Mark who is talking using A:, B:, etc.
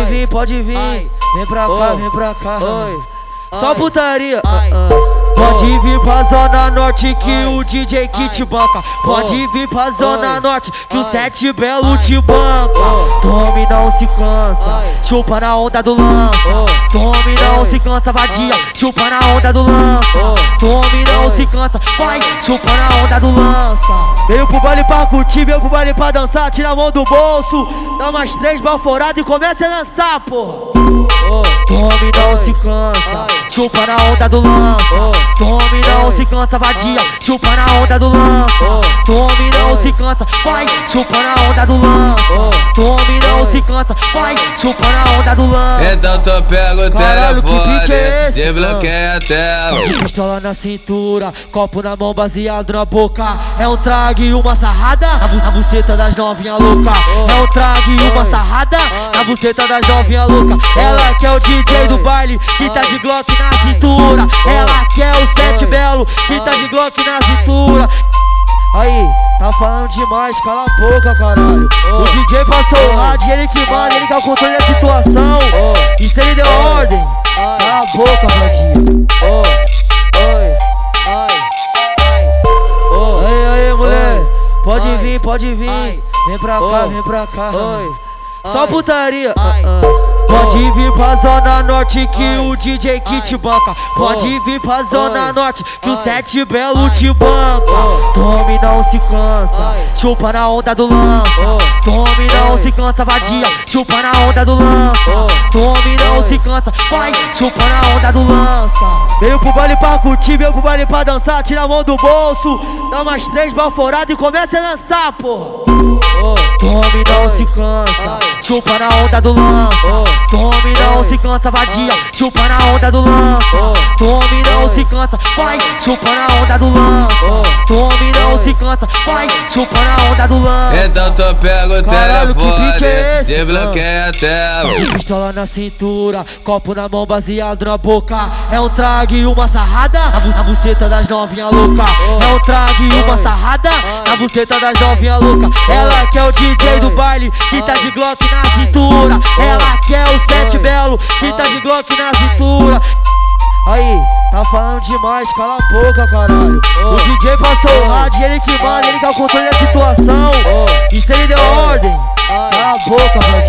A: Pode vir, pode vir. Vem pra cá, vem pra cá. Só putaria. Pode vir pra Zona Norte que o DJ que te banca. Pode vir pra Zona Norte que o Sete Belo te banca. Tome não se cansa, chupa na onda do lança. Tome não se cansa, vadia, chupa na onda do lança. Tome não se cansa, vai, chupa na onda do lança. Veio pro baile pra curtir, veio pro baile pra dançar, tira a mão do bolso. Dá umas três baforadas e começa a dançar, porra. Tome não se cansa, chupa na onda do lança. Tome não se cansa, vadia, chupa na onda do lança. Tome não se cansa, vai, chupa na onda do lança. Tome não se cansa, vai, chupa na onda do lança.
B: Então tu pega o
A: Caralho, que
B: telefone,
A: é esse,
B: desbloqueia a tela.
A: Pistola na cintura, copo na mão, baseado na boca. É um trago e uma sarrada na na buceta das novinha louca. É um trago e uma sarrada na buceta das novinha louca. Ela quer o DJ do baile que tá de Glock na falando demais, cala a boca, caralho. O DJ passou o rádio, ele que manda, ele que é o controle da situação. E se ele deu ordem, cala a boca, vadia. Aí, aí, mulher, pode vir, pode vir. Vem pra cá, vem pra cá. Só putaria. Pode vir pra Zona Norte que o DJ que te banca. Pode vir pra Zona Norte que o Sete Belo te banca. Tome não se cansa, chupa na onda do lança. Tome não se cansa, vadia, chupa na onda do lança. Tome não se cansa, vai, chupa na onda do lança. Veio pro baile pra curtir, veio pro baile pra dançar, tira a mão do bolso. Dá umas três baforadas e começa a dançar, porra. Tome não se cansa, chupa na onda do lança. Tome não se cansa, vadia, chupa na onda do lança. Tome cansa, vai, chupa na onda do lança. Tome não se cansa, vai, chupa na onda do lança.
B: Então tu pega o
A: Caralho, que
B: telefone,
A: é esse,
B: desbloqueia a tela.
A: Pistola na cintura, copo na mão, baseado na boca. É um trago e uma sarrada na, bu- na buceta das novinha louca. É um trago e uma sarrada na buceta das novinha louca. Ela quer o DJ do baile que tá de Glock na cintura. Ela quer o Sete Belo que tá de Glock na cintura. Aí, tá falando demais, cala a boca, caralho. O DJ passou o rádio, ele que manda, ele que é o controle da situação. E se ele deu ordem, cala a boca, vadia.